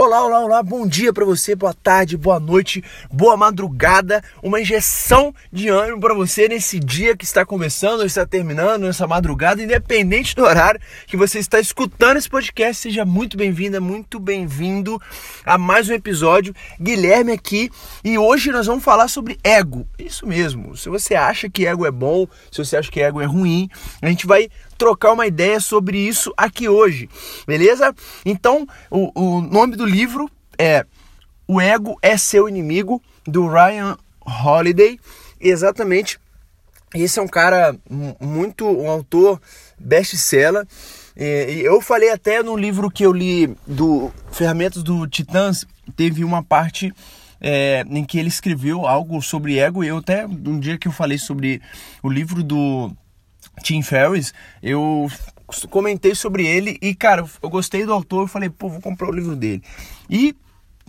Olá, olá, olá, bom dia para você, boa tarde, boa noite, boa madrugada, uma injeção de ânimo para você nesse dia que está começando, está terminando, nessa madrugada, independente do horário que você está escutando esse podcast, seja muito bem-vinda, muito bem-vindo a mais um episódio. Guilherme aqui e hoje nós vamos falar sobre ego. Isso mesmo, se você acha que ego é bom, se você acha que ego é ruim, a gente vai trocar uma ideia sobre isso aqui hoje, beleza? Então, o, o nome do livro é O Ego é Seu Inimigo, do Ryan Holiday. Exatamente, esse é um cara muito, um autor best-seller. Eu falei até no livro que eu li do Ferramentas do Titãs, teve uma parte é, em que ele escreveu algo sobre ego. E eu até, um dia que eu falei sobre o livro do Tim Ferriss, eu comentei sobre ele e, cara, eu gostei do autor, eu falei, pô, vou comprar o livro dele. E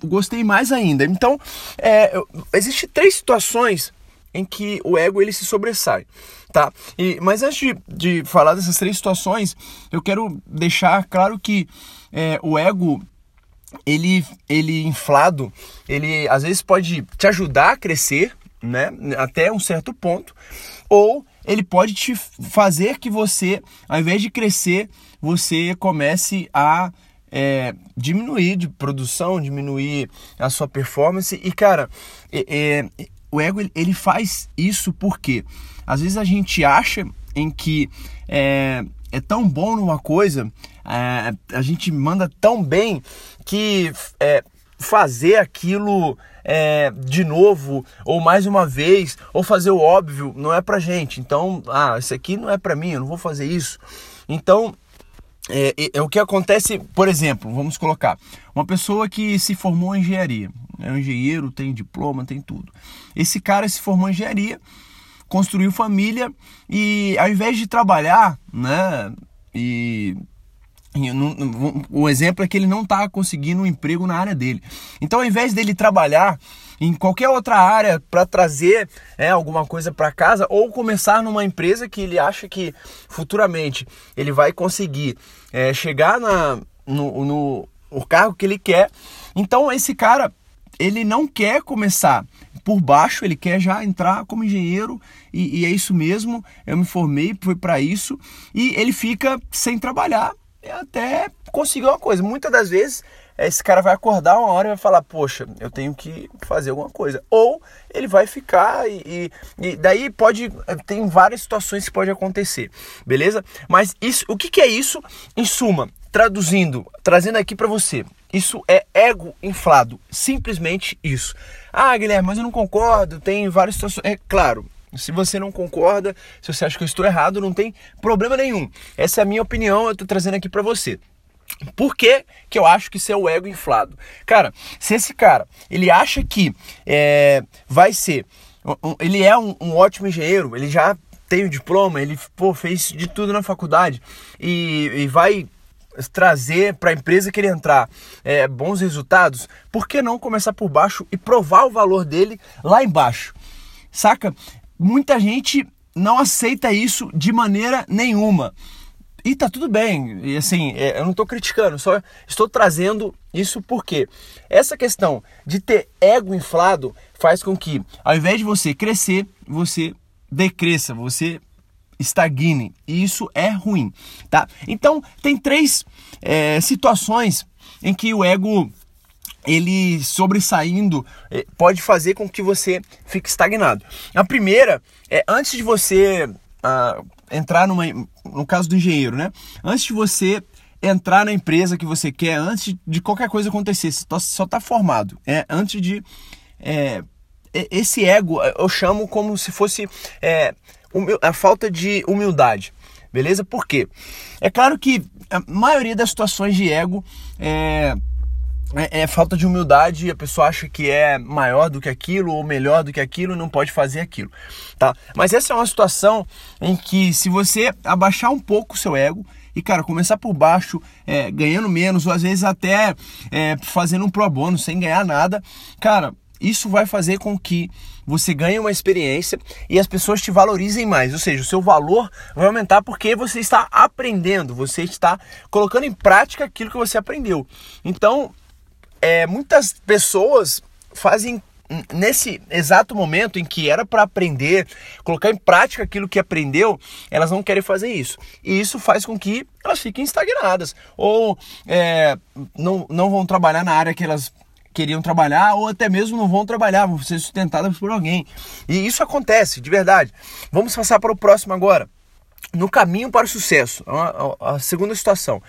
gostei mais ainda. Então, é, existem três situações em que o ego ele se sobressai, tá? E, mas antes de, de falar dessas três situações, eu quero deixar claro que é, o ego ele, ele inflado, ele às vezes pode te ajudar a crescer, né? Até um certo ponto, ou ele pode te fazer que você, ao invés de crescer, você comece a é, diminuir de produção, diminuir a sua performance. E, cara, é, é, o ego ele faz isso porque às vezes a gente acha em que é, é tão bom numa coisa, é, a gente manda tão bem que é, fazer aquilo é, de novo ou mais uma vez ou fazer o óbvio não é pra gente. Então, ah, isso aqui não é pra mim, eu não vou fazer isso. Então, é, é, é, o que acontece, por exemplo, vamos colocar uma pessoa que se formou em engenharia, é um engenheiro, tem diploma, tem tudo. Esse cara se formou em engenharia, construiu família e ao invés de trabalhar, né, e o exemplo é que ele não está conseguindo um emprego na área dele. Então, ao invés dele trabalhar em qualquer outra área para trazer é, alguma coisa para casa ou começar numa empresa que ele acha que futuramente ele vai conseguir é, chegar na, no, no, no cargo que ele quer, então esse cara ele não quer começar por baixo, ele quer já entrar como engenheiro e, e é isso mesmo. Eu me formei, foi para isso e ele fica sem trabalhar até conseguir uma coisa. Muitas das vezes esse cara vai acordar uma hora e vai falar, poxa, eu tenho que fazer alguma coisa. Ou ele vai ficar e, e, e daí pode. Tem várias situações que pode acontecer, beleza? Mas isso, o que, que é isso? Em suma, traduzindo, trazendo aqui para você. Isso é ego inflado, simplesmente isso. Ah, Guilherme, mas eu não concordo, tem várias situações. É claro, se você não concorda, se você acha que eu estou errado, não tem problema nenhum. Essa é a minha opinião, eu estou trazendo aqui para você. Por que, que eu acho que isso é o ego inflado? Cara, se esse cara ele acha que é, vai ser, ele é um, um, ótimo engenheiro, ele já tem o diploma, ele pô, fez de tudo na faculdade e, e vai trazer para a empresa que ele entrar é, bons resultados, por que não começar por baixo e provar o valor dele lá embaixo? Saca? Muita gente não aceita isso de maneira nenhuma. E tá tudo bem, e assim, é, eu não estou criticando, só estou trazendo isso porque essa questão de ter ego inflado faz com que, ao invés de você crescer, você decresça, você estagne, e isso é ruim, tá? Então, tem três é, situações em que o ego ele sobressaindo eh, pode fazer com que você fique estagnado. A primeira é antes de você uh, entrar numa, no caso do engenheiro, né? Antes de você entrar na empresa que você quer, antes de qualquer coisa acontecer, você tá, só está formado. É, antes de é, esse ego eu chamo como se fosse é, a falta de humildade. Beleza? Por quê? É claro que a maioria das situações de ego é, é, é, falta de humildade, a pessoa acha que é maior do que aquilo ou melhor do que aquilo e não pode fazer aquilo, tá? Mas essa é uma situação em que se você abaixar um pouco o seu ego e, cara, começar por baixo, é, ganhando menos ou às vezes até é, fazendo um pro bono sem ganhar nada, cara, isso vai fazer com que você ganhe uma experiência e as pessoas te valorizem mais. Ou seja, o seu valor vai aumentar porque você está aprendendo, você está colocando em prática aquilo que você aprendeu. Então, é, muitas pessoas fazem nesse exato momento em que era para aprender, colocar em prática aquilo que aprendeu, elas não querem fazer isso. E isso faz com que elas fiquem estagnadas ou é, não, não vão trabalhar na área que elas queriam trabalhar ou até mesmo não vão trabalhar, vão ser sustentadas por alguém. E isso acontece, de verdade. Vamos passar para o próximo agora no caminho para o sucesso. A, a, segunda situação.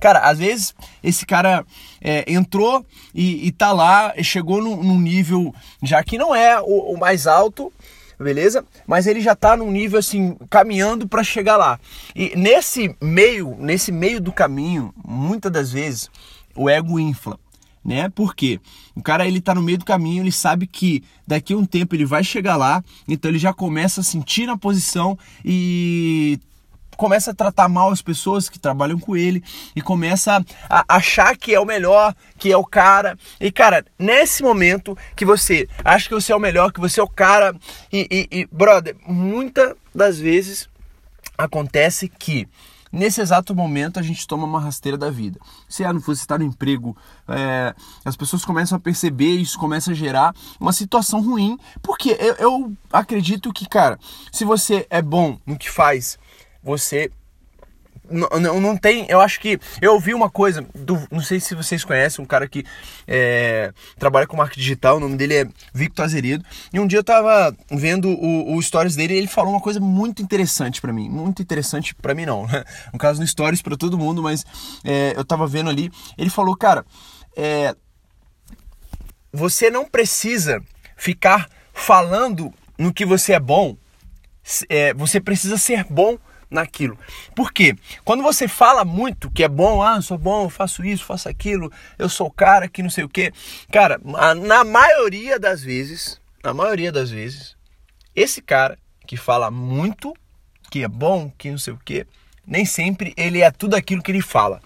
Cara, às vezes esse cara é, entrou e, e tá lá, chegou num, num, nível já que não é o, o, mais alto, beleza? Mas ele já tá num nível assim, caminhando para chegar lá. E nesse meio, nesse meio do caminho, muitas das vezes, o ego infla né? Porque o cara ele tá no meio do caminho, ele sabe que daqui a um tempo ele vai chegar lá, então ele já começa a sentir na posição e começa a tratar mal as pessoas que trabalham com ele e começa a achar que é o melhor, que é o cara. E cara, nesse momento que você acha que você é o melhor, que você é o cara e, e, e brother, muitas das vezes acontece que Nesse exato momento, a gente toma uma rasteira da vida. Se ah, não fosse estar no emprego, é, as pessoas começam a perceber, isso começa a gerar uma situação ruim, porque eu, eu acredito que, cara, se você é bom no que faz, você não, não, tem. Eu acho que. Eu ouvi uma coisa. Do, não sei se vocês conhecem, um cara que é, trabalha com marketing digital. O nome dele é Victor Azeredo. E um dia eu tava vendo o, o stories dele e ele falou uma coisa muito interessante para mim. Muito interessante para mim, não. No caso, no stories para todo mundo, mas é, eu tava vendo ali. Ele falou, cara, é, você não precisa ficar falando no que você é bom. É, você precisa ser bom naquilo. Por quê? Quando você fala muito que é bom, ah, sou bom, eu faço isso, faço aquilo, eu sou o cara que não sei o quê. Cara, na maioria das vezes, na maioria das vezes, esse cara que fala muito, que é bom, que não sei o quê, nem sempre ele é tudo aquilo que ele fala.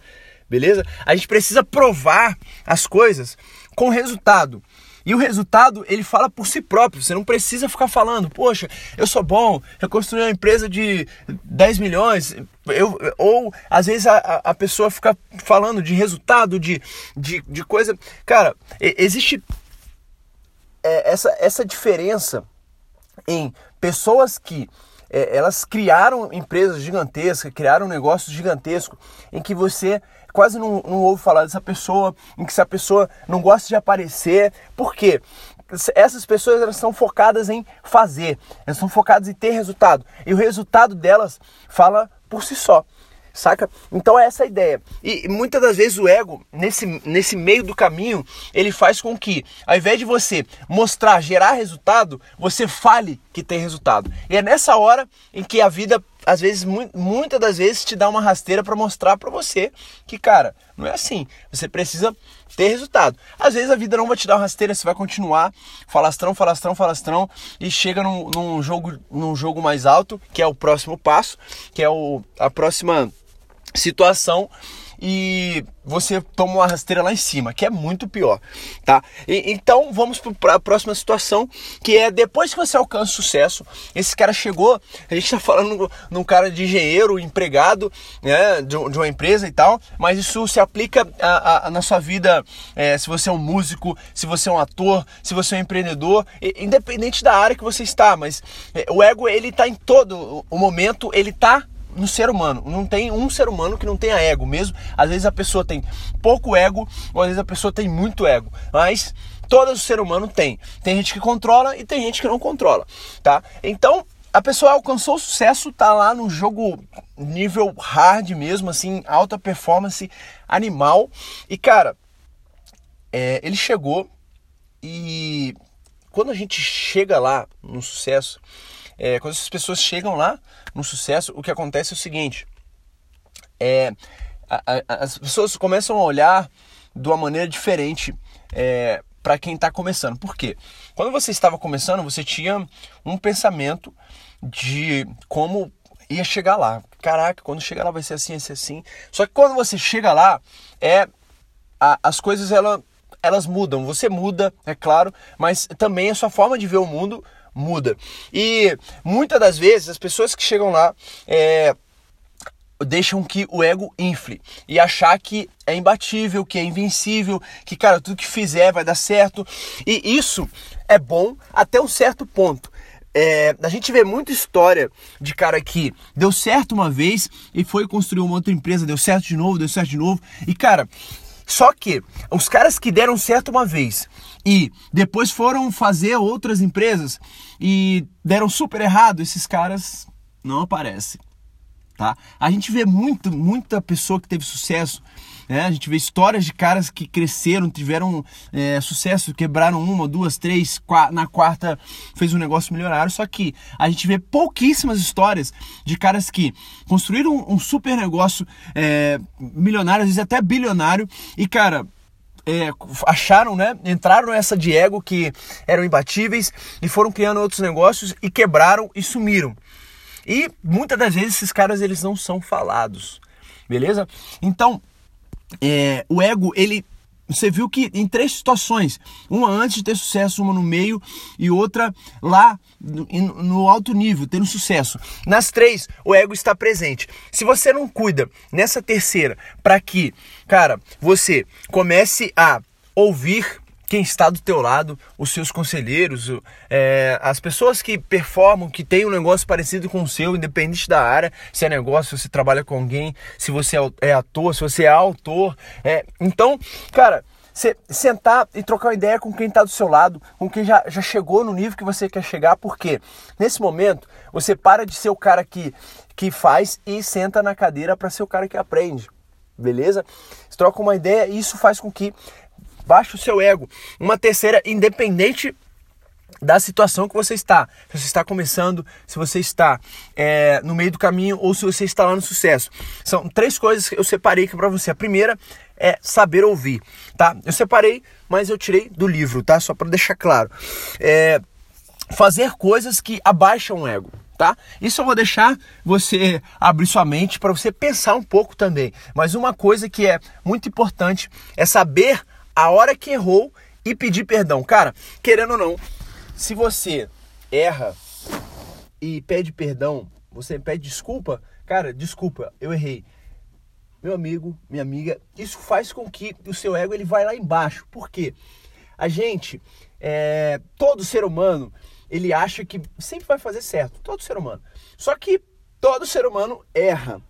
Beleza? A gente precisa provar as coisas com resultado. E o resultado, ele fala por si próprio. Você não precisa ficar falando, poxa, eu sou bom, eu construí uma empresa de 10 milhões. Eu, ou às vezes a, a pessoa fica falando de resultado, de, de, de coisa. Cara, existe é, essa, essa diferença em pessoas que é, elas criaram empresas gigantescas, criaram negócios gigantescos, em que você quase não, não ouve falar dessa pessoa, em que essa pessoa não gosta de aparecer. Por quê? essas pessoas elas estão focadas em fazer, elas estão focadas em ter resultado. E o resultado delas fala por si só. Saca? Então é essa a ideia. E muitas das vezes o ego, nesse, nesse meio do caminho, ele faz com que, ao invés de você mostrar, gerar resultado, você fale que tem resultado. E é nessa hora em que a vida às vezes, muitas das vezes, te dá uma rasteira para mostrar para você que, cara, não é assim. Você precisa ter resultado. Às vezes a vida não vai te dar uma rasteira, você vai continuar falastrão, falastrão, falastrão e chega num, num jogo, num jogo mais alto, que é o próximo passo, que é o, a próxima situação e você toma uma rasteira lá em cima, que é muito pior, tá? E, então vamos para a próxima situação, que é depois que você alcança sucesso, esse cara chegou, a gente está falando num cara de engenheiro, empregado, né, de, de, uma empresa e tal, mas isso se aplica a, a, a na sua vida, é, se você é um músico, se você é um ator, se você é um empreendedor, independente da área que você está, mas é, o ego ele está em todo o momento, ele está no ser humano. Não tem um ser humano que não tenha ego mesmo. Às vezes a pessoa tem pouco ego, ou às vezes a pessoa tem muito ego. Mas todo ser humano tem. Tem gente que controla e tem gente que não controla, tá? Então, a pessoa alcançou o sucesso, tá lá no jogo nível hard mesmo, assim, alta performance animal. E cara, é, ele chegou e quando a gente chega lá no sucesso, é, quando as pessoas chegam lá no sucesso, o que acontece é o seguinte: é, a, a, as pessoas começam a olhar de uma maneira diferente é, para quem está começando. Por quê? Quando você estava começando, você tinha um pensamento de como ia chegar lá. Caraca, quando chegar lá vai ser assim, vai ser assim. Só que quando você chega lá, é a, as coisas ela, elas mudam. Você muda, é claro, mas também a sua forma de ver o mundo muda. E muitas das vezes as pessoas que chegam lá, é, deixam que o ego infle e achar que é imbatível, que é invencível, que cara, tudo que fizer vai dar certo. E isso é bom até um certo ponto. É, a gente vê muita história de cara que deu certo uma vez e foi construir uma outra empresa, deu certo de novo, deu certo de novo. E cara, só que os caras que deram certo uma vez e depois foram fazer outras empresas e deram super errado, esses caras não aparecem tá? A gente vê muito, muita pessoa que teve sucesso, né? A gente vê histórias de caras que cresceram, tiveram é, sucesso, quebraram uma, duas, três, quatro, na quarta fez um negócio milionário. Só que a gente vê pouquíssimas histórias de caras que construíram um, super negócio é, milionário, às vezes até bilionário, e cara, é, acharam, né? Entraram nessa de ego que eram imbatíveis e foram criando outros negócios e quebraram e sumiram. E muitas das vezes esses caras eles não são falados, beleza? Então, é, o ego ele você viu que em três situações, uma antes de ter sucesso, uma no meio e outra lá no, alto nível, tendo sucesso. Nas três, o ego está presente. Se você não cuida nessa terceira, para que, cara, você comece a ouvir quem está do teu lado, os seus conselheiros, é, as pessoas que performam, que têm um negócio parecido com o seu, independente da área, se é negócio, se você trabalha com alguém, se você é, é ator, se você é autor. É, então, cara, você sentar e trocar uma ideia com quem está do seu lado, com quem já, já chegou no nível que você quer chegar, porque nesse momento você para de ser o cara que, que faz e senta na cadeira para ser o cara que aprende. Beleza? Você troca uma ideia e isso faz com que baixa o seu ego. Uma terceira, independente da situação que você está. Se você está começando, se você está é, no meio do caminho ou se você está lá no sucesso. São três coisas que eu separei aqui para você. A primeira é saber ouvir, tá? Eu separei, mas eu tirei do livro, tá? Só para deixar claro. É, fazer coisas que abaixam o ego. Tá? Isso eu vou deixar você abrir sua mente para você pensar um pouco também. Mas uma coisa que é muito importante é saber a hora que errou e pedir perdão. Cara, querendo ou não, se você erra e pede perdão, você pede desculpa, cara, desculpa, eu errei. Meu amigo, minha amiga, isso faz com que o seu ego ele vai lá embaixo. Por quê? A gente, é, todo ser humano, ele acha que sempre vai fazer certo. Todo ser humano. Só que todo ser humano erra.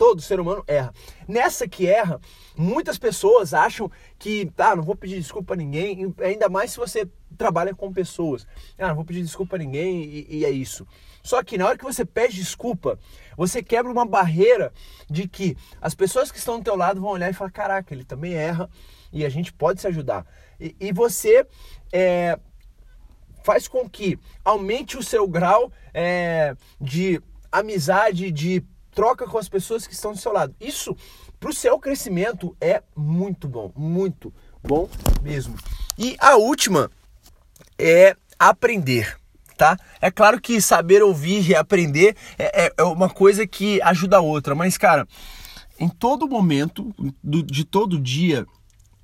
Todo ser humano erra. Nessa que erra, muitas pessoas acham que, ah, não vou pedir desculpa a ninguém, ainda mais se você trabalha com pessoas. Ah, não vou pedir desculpa a ninguém e, e é isso. Só que na hora que você pede desculpa, você quebra uma barreira de que as pessoas que estão do teu lado vão olhar e falar, caraca, ele também erra e a gente pode se ajudar. E, e você é, faz com que aumente o seu grau é, de amizade, de troca com as pessoas que estão do seu lado. Isso para o seu crescimento é muito bom, muito bom mesmo. E a última é aprender. Tá? É claro que saber ouvir e aprender é, é, é uma coisa que ajuda a outra, mas cara, em todo momento, do, de todo dia,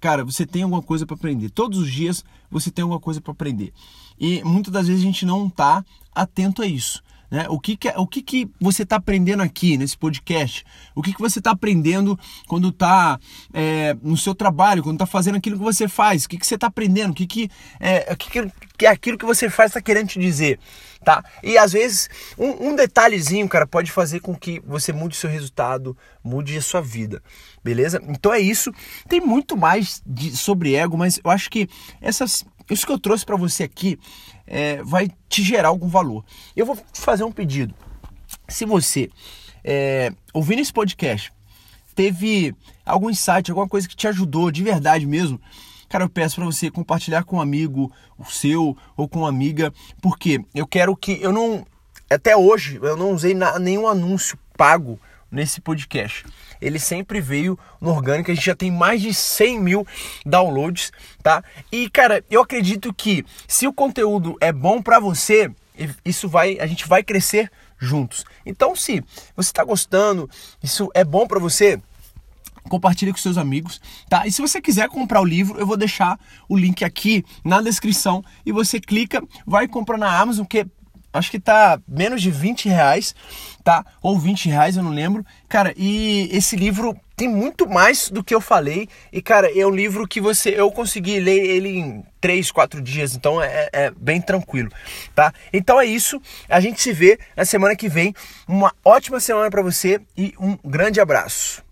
cara, você tem alguma coisa para aprender. Todos os dias você tem alguma coisa para aprender. E muitas das vezes a gente não está atento a isso. Né? O, que, que, é, o que, que você está aprendendo aqui nesse podcast? O que, que você está aprendendo quando está é, no seu trabalho, quando está fazendo aquilo que você faz? O que, que você está aprendendo? O que, que, é, o que, que, que aquilo que você faz está querendo te dizer? Tá? E às vezes um, um, detalhezinho, cara, pode fazer com que você mude seu resultado, mude a sua vida, beleza? Então é isso. Tem muito mais de, sobre ego, mas eu acho que essas isso que eu trouxe para você aqui é, vai te gerar algum valor. Eu vou fazer um pedido. Se você, é, ouvindo esse podcast, teve algum insight, alguma coisa que te ajudou de verdade mesmo, cara, eu peço para você compartilhar com um amigo o seu ou com uma amiga, porque eu quero que eu não até hoje eu não usei nenhum anúncio pago nesse podcast. Ele sempre veio no orgânico, a gente já tem mais de 100 mil downloads, tá? E cara, eu acredito que se o conteúdo é bom para você, isso vai, a gente vai crescer juntos. Então, se você está gostando, isso é bom para você, compartilhe com seus amigos, tá? E se você quiser comprar o livro, eu vou deixar o link aqui na descrição e você clica, vai comprar na Amazon, que acho que tá menos de 20 reais, tá? Ou 20 reais, eu não lembro. Cara, e esse livro tem muito mais do que eu falei. E, cara, é um livro que você eu consegui ler ele em 3, 4 dias, então é, é bem tranquilo, tá? Então é isso. A gente se vê na semana que vem. Uma ótima semana para você e um grande abraço.